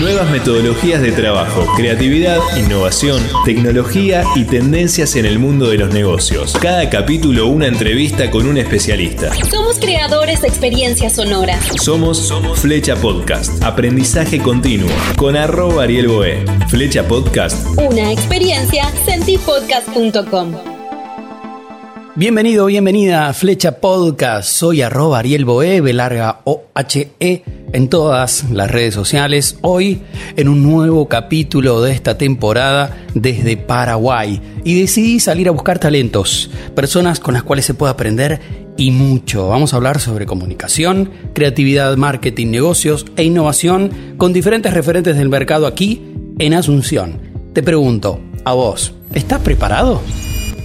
Nuevas metodologías de trabajo, creatividad, innovación, tecnología y tendencias en el mundo de los negocios. Cada capítulo una entrevista con un especialista. Somos creadores de experiencias sonoras. Somos Flecha Podcast, aprendizaje continuo, con arroba Ariel Boé. Flecha Podcast. Una experiencia, sentipodcast.com. Bienvenido, bienvenida a Flecha Podcast. Soy arroba Ariel Boe, larga O-H-E, en todas las redes sociales. Hoy en un nuevo capítulo de esta temporada desde Paraguay. Y decidí salir a buscar talentos, personas con las cuales se puede aprender y mucho. Vamos a hablar sobre comunicación, creatividad, marketing, negocios e innovación con diferentes referentes del mercado aquí en Asunción. Te pregunto, a vos, ¿estás preparado?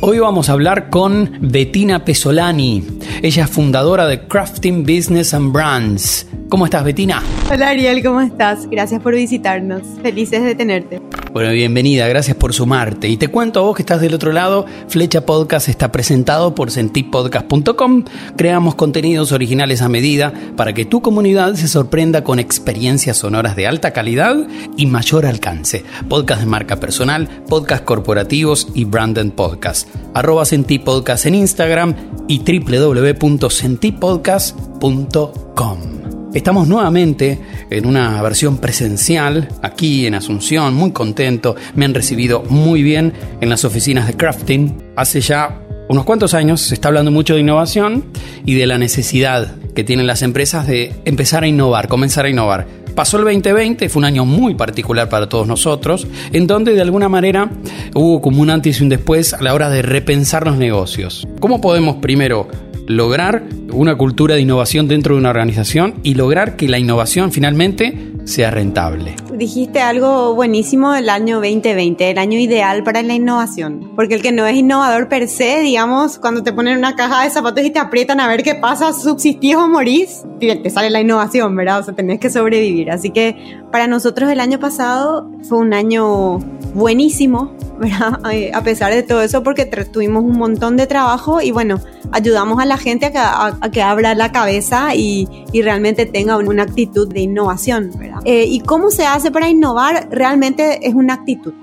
Hoy vamos a hablar con Bettina Pesolani. Ella es fundadora de Crafting Business and Brands. ¿Cómo estás, Bettina? Hola, Ariel, ¿cómo estás? Gracias por visitarnos. Felices de tenerte. Bueno, bienvenida, gracias por sumarte. Y te cuento a vos que estás del otro lado, Flecha Podcast está presentado por sentipodcast.com. Creamos contenidos originales a medida para que tu comunidad se sorprenda con experiencias sonoras de alta calidad y mayor alcance. Podcast de marca personal, podcast corporativos y branded podcast. Arroba Sentipodcast en Instagram y www.sentipodcast.com. Estamos nuevamente en una versión presencial aquí en Asunción, muy contento, me han recibido muy bien en las oficinas de Crafting. Hace ya unos cuantos años se está hablando mucho de innovación y de la necesidad que tienen las empresas de empezar a innovar, comenzar a innovar. Pasó el 2020, fue un año muy particular para todos nosotros, en donde de alguna manera hubo como un antes y un después a la hora de repensar los negocios. ¿Cómo podemos primero lograr una cultura de innovación dentro de una organización y lograr que la innovación finalmente sea rentable. Dijiste algo buenísimo del año 2020, el año ideal para la innovación, porque el que no es innovador per se, digamos, cuando te ponen una caja de zapatos y te aprietan a ver qué pasa, subsistís o morís, te sale la innovación, ¿verdad? O sea, tenés que sobrevivir. Así que para nosotros el año pasado fue un año buenísimo. A pesar de todo eso, porque tuvimos un montón de trabajo y bueno, ayudamos a la gente a que, abra la cabeza y, realmente tenga una actitud de innovación, ¿verdad? Eh, ¿Y cómo se hace para innovar? Realmente es una actitud.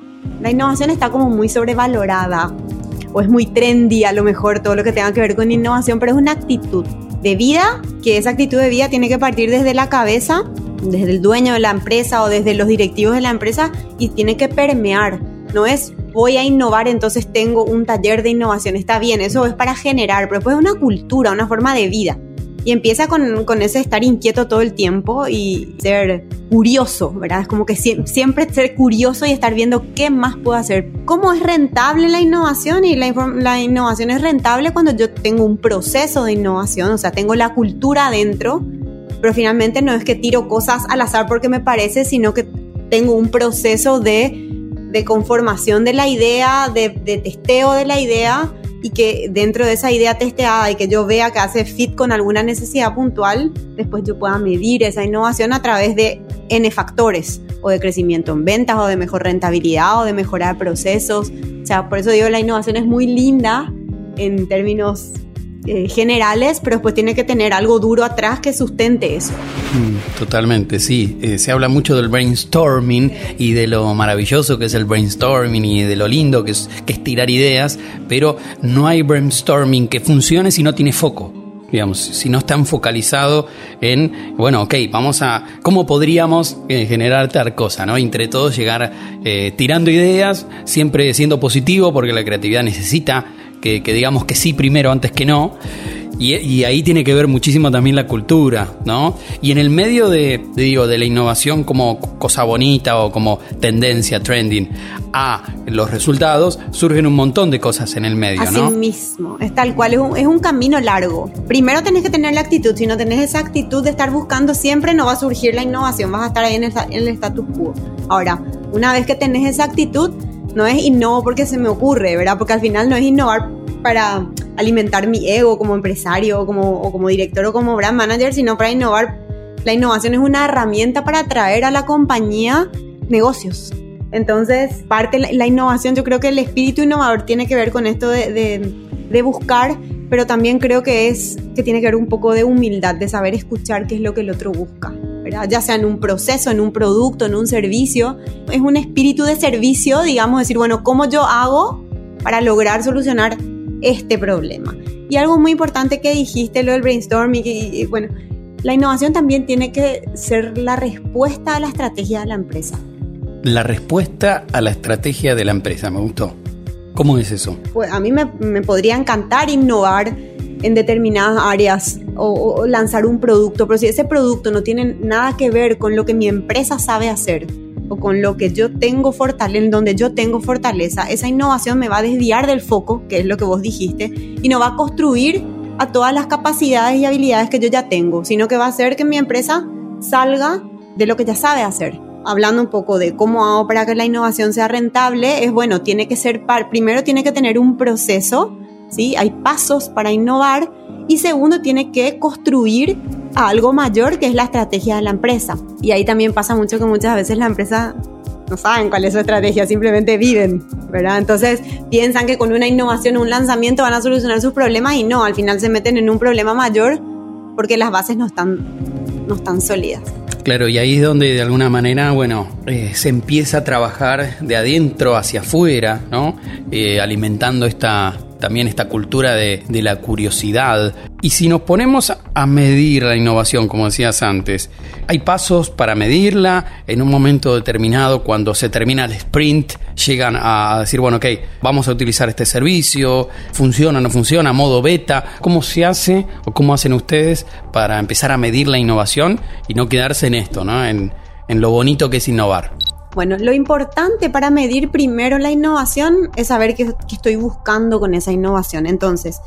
La innovación está como muy sobrevalorada o es muy trendy a lo mejor todo lo que tenga que ver con innovación, pero es una actitud de vida, que esa actitud de vida tiene que partir desde la cabeza, desde el dueño de la empresa o desde los directivos de la empresa y tiene que permear. No es voy a innovar, entonces tengo un taller de innovación. Está bien, eso es para generar, pero es una cultura, una forma de vida. Y empieza con, con, ese estar inquieto todo el tiempo y ser curioso, ¿verdad? Es como que siempre ser curioso y estar viendo qué más puedo hacer. ¿Cómo es rentable la innovación? Y la, la innovación es rentable cuando yo tengo un proceso de innovación, o sea, tengo la cultura adentro, pero finalmente no es que tiro cosas al azar porque me parece, sino que tengo un proceso de, de conformación de la idea, de, testeo de la idea y que dentro de esa idea testeada y que yo vea que hace fit con alguna necesidad puntual, después yo pueda medir esa innovación a través de N factores, o de crecimiento en ventas, o de mejor rentabilidad, o de mejorar procesos. O sea, por eso digo, la innovación es muy linda en términos eh, generales, pero después tiene que tener algo duro atrás que sustente eso. Mm, totalmente, sí. Eh, se habla mucho del brainstorming y de lo maravilloso que es el brainstorming y de lo lindo que es, que tirar ideas, pero no hay brainstorming que funcione si no tiene foco digamos, si no están focalizados en, bueno, ok, vamos a, ¿cómo podríamos eh, generar tal cosa, ¿no? Entre todos llegar tirando ideas, siempre siendo positivo, porque la creatividad necesita que, digamos que sí primero antes que no. Y, ahí tiene que ver muchísimo también la cultura, ¿no? Y en el medio de, digo, de la innovación como cosa bonita o como tendencia, trending, a los resultados, surgen un montón de cosas en el medio, Así mismo, es tal cual, es un, es un camino largo. Primero tenés que tener la actitud, si no tenés esa actitud de estar buscando siempre, no va a surgir la innovación, vas a estar ahí en el, en el status quo. Ahora, una vez que tenés esa actitud, no es innovo porque se me ocurre, ¿verdad? Porque al final no es innovar para alimentar mi ego como empresario o como, como director o como brand manager, sino para innovar. La innovación es una herramienta para atraer a la compañía negocios. Entonces, parte de la, innovación, yo creo que el espíritu innovador tiene que ver con esto de, de buscar, pero también creo que es que tiene que ver un poco de humildad, de saber escuchar qué es lo que el otro busca. Ya sea en un proceso, en un producto, en un servicio. Es un espíritu de servicio, digamos, decir, bueno, ¿cómo yo hago para lograr solucionar este problema? Y algo muy importante que dijiste, lo del brainstorming, y, bueno, la innovación también tiene que ser la respuesta a la estrategia de la empresa. La respuesta a la estrategia de la empresa, me gustó. ¿Cómo es eso? Pues a mí me, me podría encantar innovar en determinadas áreas o, lanzar un producto, pero si ese producto no tiene nada que ver con lo que mi empresa sabe hacer o con lo que yo tengo fortaleza, en donde yo tengo fortaleza, esa innovación me va a desviar del foco, que es lo que vos dijiste, y no va a construir a todas las capacidades y habilidades que yo ya tengo, sino que va a hacer que mi empresa salga de lo que ya sabe hacer. Hablando un poco de cómo hago para que la innovación sea rentable, es bueno, tiene que ser, primero tiene que tener un proceso ¿sí? Hay pasos para innovar y segundo, tiene que construir algo mayor que es la estrategia de la empresa. Y ahí también pasa mucho que muchas veces la empresa no saben cuál es su estrategia, simplemente viven, ¿verdad? Entonces piensan que con una innovación un lanzamiento van a solucionar sus problemas y no, al final se meten en un problema mayor porque las bases no están, no están sólidas. Claro, y ahí es donde de alguna manera, bueno, eh, se empieza a trabajar de adentro hacia afuera, ¿no? Eh, alimentando esta, también esta cultura de, la curiosidad. Y si nos ponemos a medir la innovación, como decías antes, hay pasos para medirla. En un momento determinado, cuando se termina el sprint, llegan a decir, bueno, ok, vamos a utilizar este servicio, funciona, no funciona, modo beta. ¿Cómo se hace o cómo hacen ustedes para empezar a medir la innovación y no quedarse en esto, ¿no? en lo bonito que es innovar? Bueno, lo importante para medir primero la innovación es saber qué, estoy buscando con esa innovación. Entonces,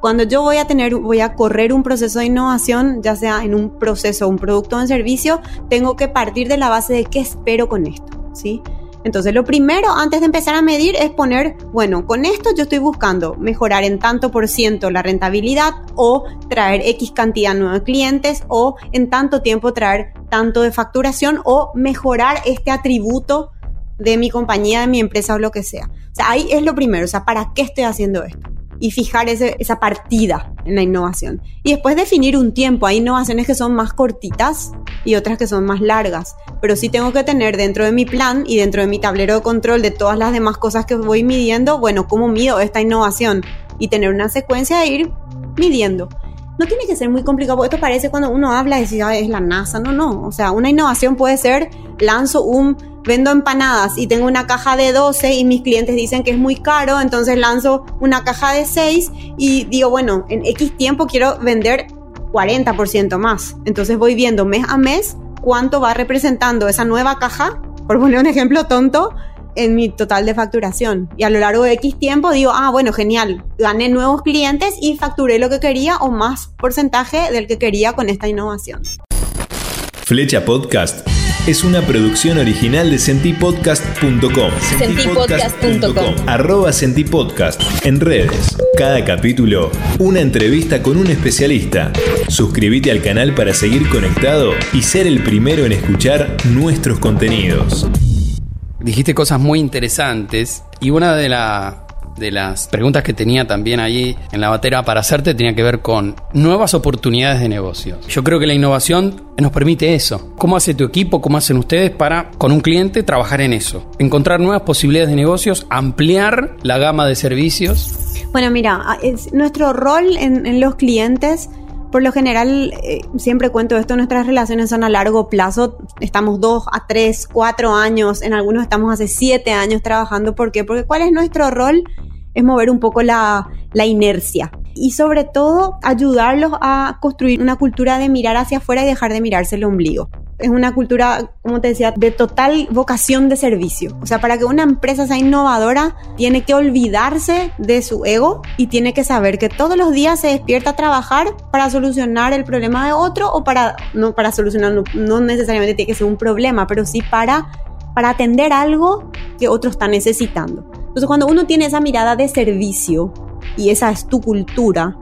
cuando yo voy a tener, voy a correr un proceso de innovación, ya sea en un proceso, un producto o un servicio, tengo que partir de la base de qué espero con esto, ¿sí? Entonces, lo primero antes de empezar a medir es poner, bueno, con esto yo estoy buscando mejorar en tanto por ciento la rentabilidad o traer X cantidad de nuevos clientes o en tanto tiempo traer tanto de facturación o mejorar este atributo de mi compañía, de mi empresa o lo que sea. O sea, ahí es lo primero, o sea, ¿para qué estoy haciendo esto? Y fijar esa partida en la innovación. Y después definir un tiempo. Hay innovaciones que son más cortitas y otras que son más largas. Pero sí tengo que tener dentro de mi plan y dentro de mi tablero de control de todas las demás cosas que voy midiendo, bueno, cómo mido esta innovación y tener una secuencia de ir midiendo. No tiene que ser muy complicado, porque esto parece cuando uno habla y dice, es la NASA. No, no. O sea, una innovación puede ser, lanzo un vendo empanadas y tengo una caja de 12 y mis clientes dicen que es muy caro, entonces lanzo una caja de 6 y digo, bueno, en X tiempo quiero vender 40% más. Entonces voy viendo mes a mes cuánto va representando esa nueva caja, por poner un ejemplo tonto, en mi total de facturación. Y a lo largo de X tiempo digo, ah, bueno, genial, gané nuevos clientes y facturé lo que quería o más porcentaje del que quería con esta innovación. Flecha Podcast es una producción original de sentipodcast.com. Sentipodcast.com. Arroba Sentipodcast en redes. Cada capítulo, una entrevista con un especialista. Suscríbete al canal para seguir conectado y ser el primero en escuchar nuestros contenidos. Dijiste cosas muy interesantes y una de las de las preguntas que tenía también ahí en la batera para hacerte tenía que ver con nuevas oportunidades de negocio. Yo creo que la innovación nos permite eso. ¿Cómo hace tu equipo, cómo hacen ustedes para con un cliente trabajar en eso? Encontrar nuevas posibilidades de negocios, ampliar la gama de servicios. Bueno, mira, es nuestro rol en, los clientes por lo general, eh, siempre cuento esto, nuestras relaciones son a largo plazo, estamos dos a tres, cuatro años, en algunos estamos hace siete años trabajando. ¿Por qué? Porque ¿cuál es nuestro rol? Es mover un poco la, la inercia y sobre todo ayudarlos a construir una cultura de mirar hacia afuera y dejar de mirarse el ombligo es una cultura, como te decía, de total vocación de servicio. O sea, para que una empresa sea innovadora, tiene que olvidarse de su ego y tiene que saber que todos los días se despierta a trabajar para solucionar el problema de otro o para, no para solucionar, no, necesariamente tiene que ser un problema, pero sí para, para atender algo que otro está necesitando. Entonces, cuando uno tiene esa mirada de servicio y esa es tu cultura,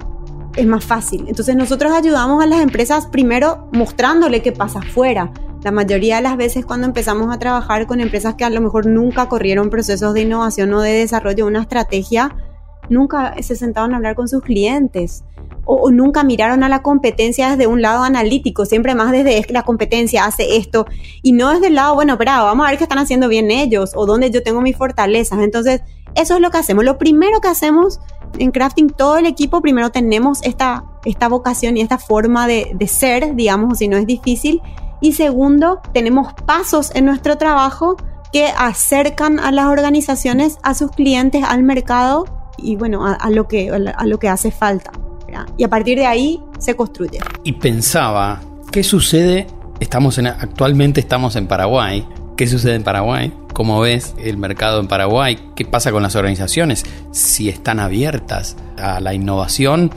es más fácil. Entonces nosotros ayudamos a las empresas primero mostrándole qué pasa afuera. La mayoría de las veces cuando empezamos a trabajar con empresas que a lo mejor nunca corrieron procesos de innovación o de desarrollo de una estrategia, nunca se sentaron a hablar con sus clientes. o, nunca miraron a la competencia desde un lado analítico, siempre más desde la competencia hace esto y no desde el lado, bueno, pero vamos a ver qué están haciendo bien ellos o dónde yo tengo mis fortalezas. Entonces, eso es lo que hacemos. Lo primero que hacemos en crafting, todo el equipo, primero tenemos esta, esta vocación y esta forma de, ser, digamos, si no es difícil. Y segundo, tenemos pasos en nuestro trabajo que acercan a las organizaciones, a sus clientes, al mercado y bueno, a, lo, que, a lo que hace falta. Y a partir de ahí se construye. Y pensaba, ¿qué sucede? Estamos en, actualmente estamos en Paraguay. ¿Qué sucede en Paraguay? ¿Cómo ves el mercado en Paraguay? ¿Qué pasa con las organizaciones? Si están abiertas a la innovación.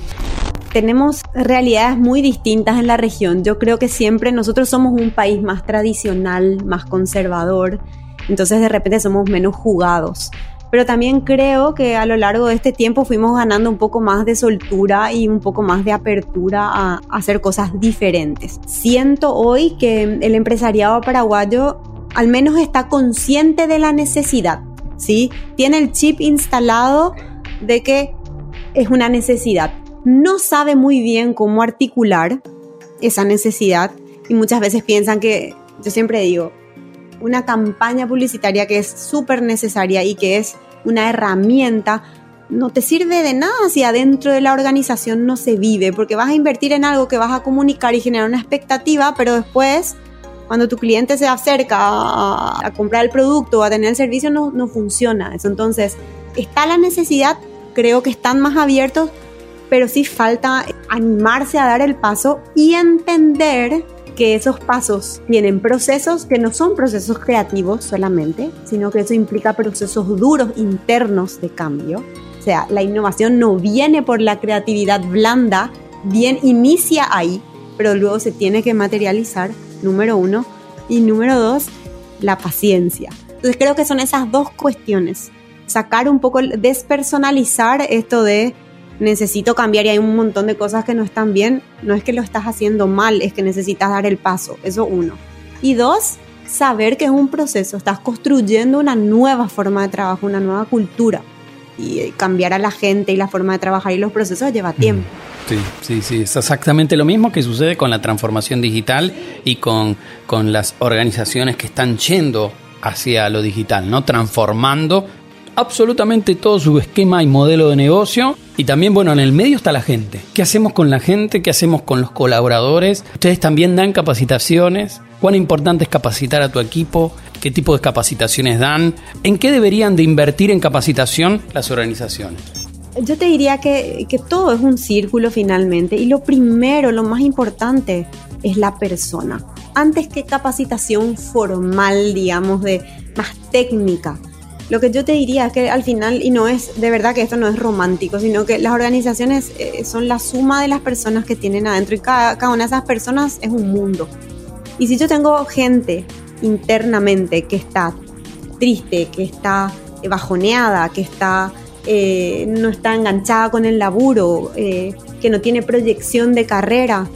Tenemos realidades muy distintas en la región. Yo creo que siempre nosotros somos un país más tradicional, más conservador. Entonces de repente somos menos jugados pero también creo que a lo largo de este tiempo fuimos ganando un poco más de soltura y un poco más de apertura a, hacer cosas diferentes. Siento hoy que el empresariado paraguayo al menos está consciente de la necesidad, ¿sí? Tiene el chip instalado de que es una necesidad. No sabe muy bien cómo articular esa necesidad y muchas veces piensan que, yo siempre digo, una campaña publicitaria que es súper necesaria y que es una herramienta, no te sirve de nada si adentro de la organización no se vive, porque vas a invertir en algo que vas a comunicar y generar una expectativa, pero después, cuando tu cliente se acerca a, comprar el producto o a tener el servicio, no, no funciona eso. Entonces, está la necesidad, creo que están más abiertos, pero sí falta animarse a dar el paso y entender que esos pasos tienen procesos que no son procesos creativos solamente, sino que eso implica procesos duros internos de cambio. O sea, la innovación no viene por la creatividad blanda, bien inicia ahí, pero luego se tiene que materializar, número uno. Y número dos, la paciencia. Entonces creo que son esas dos cuestiones. Sacar un poco, despersonalizar esto de necesito cambiar y hay un montón de cosas que no están bien, no es que lo estás haciendo mal, es que necesitas dar el paso, eso uno. Y dos, saber que es un proceso, estás construyendo una nueva forma de trabajo, una nueva cultura. Y eh, cambiar a la gente y la forma de trabajar y los procesos lleva mm. Sí, sí, sí, es exactamente lo mismo que sucede con la transformación digital y con, con las organizaciones que están yendo hacia lo digital, ¿no? Transformando absolutamente todo su esquema y modelo de negocio. Y también, bueno, en el medio está la gente. ¿Qué hacemos con la gente? ¿Qué hacemos con los colaboradores? Ustedes también dan capacitaciones. ¿Cuán importante es capacitar a tu equipo? ¿Qué tipo de capacitaciones dan? ¿En qué deberían de invertir en capacitación las organizaciones? Yo te diría que, todo es un círculo finalmente y lo primero, lo más importante es la persona. Antes que capacitación formal, digamos, de más técnica, lo que yo te diría es que al final, y no es de verdad que esto no es romántico, sino que las organizaciones eh, son la suma de las personas que tienen adentro y cada, una de esas personas es un mundo. Y si yo tengo gente internamente que está triste, que está bajoneada, que está, eh, no está enganchada con el laburo, eh, que no tiene proyección de carrera,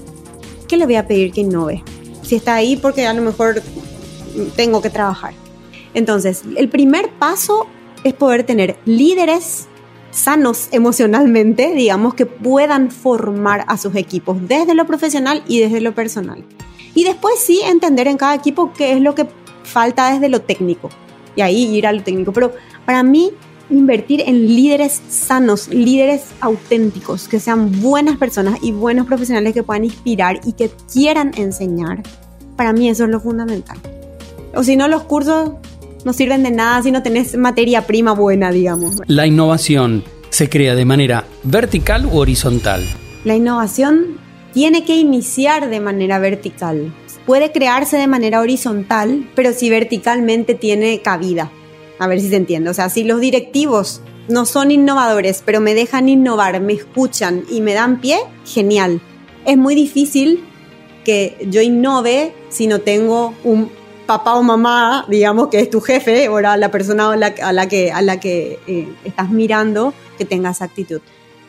¿qué le voy a pedir que innove? Si está ahí porque a lo mejor tengo que trabajar. Entonces, el primer paso es poder tener líderes sanos emocionalmente, digamos, que puedan formar a sus equipos desde lo profesional y desde lo personal. Y después sí entender en cada equipo qué es lo que falta desde lo técnico. Y ahí ir a lo técnico. Pero para mí, invertir en líderes sanos, líderes auténticos, que sean buenas personas y buenos profesionales que puedan inspirar y que quieran enseñar, para mí eso es lo fundamental. O si no, los cursos no sirven de nada si no tenés materia prima buena, digamos. La innovación se crea de manera vertical u horizontal. La innovación tiene que iniciar de manera vertical. Puede crearse de manera horizontal, pero si verticalmente tiene cabida. A ver si se entiende. O sea, si los directivos no son innovadores, pero me dejan innovar, me escuchan y me dan pie, genial. Es muy difícil que yo innove si no tengo un papá o mamá, digamos, que es tu jefe, o la persona a la, que, a la que eh, estás mirando, que tenga esa actitud.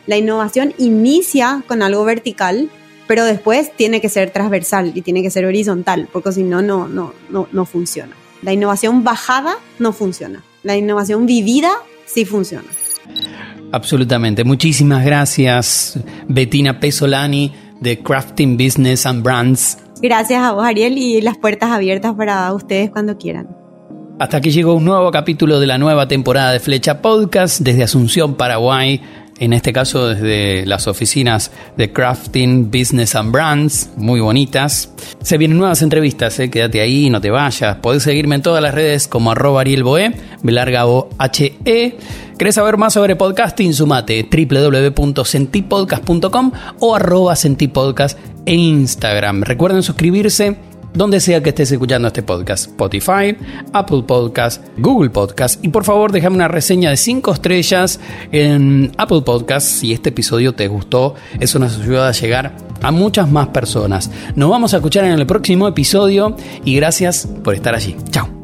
La innovación inicia con algo vertical, pero después tiene que ser transversal y tiene que ser horizontal, porque si no, no, no, no funciona. La innovación bajada no funciona. La innovación vivida sí funciona. Absolutamente. Muchísimas gracias, Bettina Pesolani de Crafting Business and Brands. Gracias a vos, Ariel, y las puertas abiertas para ustedes cuando quieran. Hasta aquí llegó un nuevo capítulo de la nueva temporada de Flecha Podcast desde Asunción, Paraguay en este caso desde las oficinas de Crafting Business and Brands, muy bonitas. Se vienen nuevas entrevistas, eh, quédate ahí, no te vayas. Podés seguirme en todas las redes como arroba arielboe, larga o h -E. ¿Querés saber más sobre podcasting? Sumate www.sentipodcast.com o arroba sentipodcast en Instagram. Recuerden suscribirse donde sea que estés escuchando este podcast, Spotify, Apple Podcast, Google Podcast y por favor déjame una reseña de 5 estrellas en Apple Podcast si este episodio te gustó, eso nos ayuda a llegar a muchas más personas. Nos vamos a escuchar en el próximo episodio y gracias por estar allí. Chao.